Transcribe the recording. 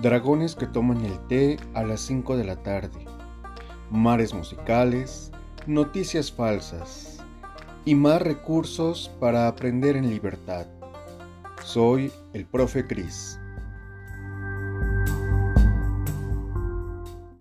Dragones que toman el té a las 5 de la tarde. Mares musicales, noticias falsas y más recursos para aprender en libertad. Soy el profe Cris.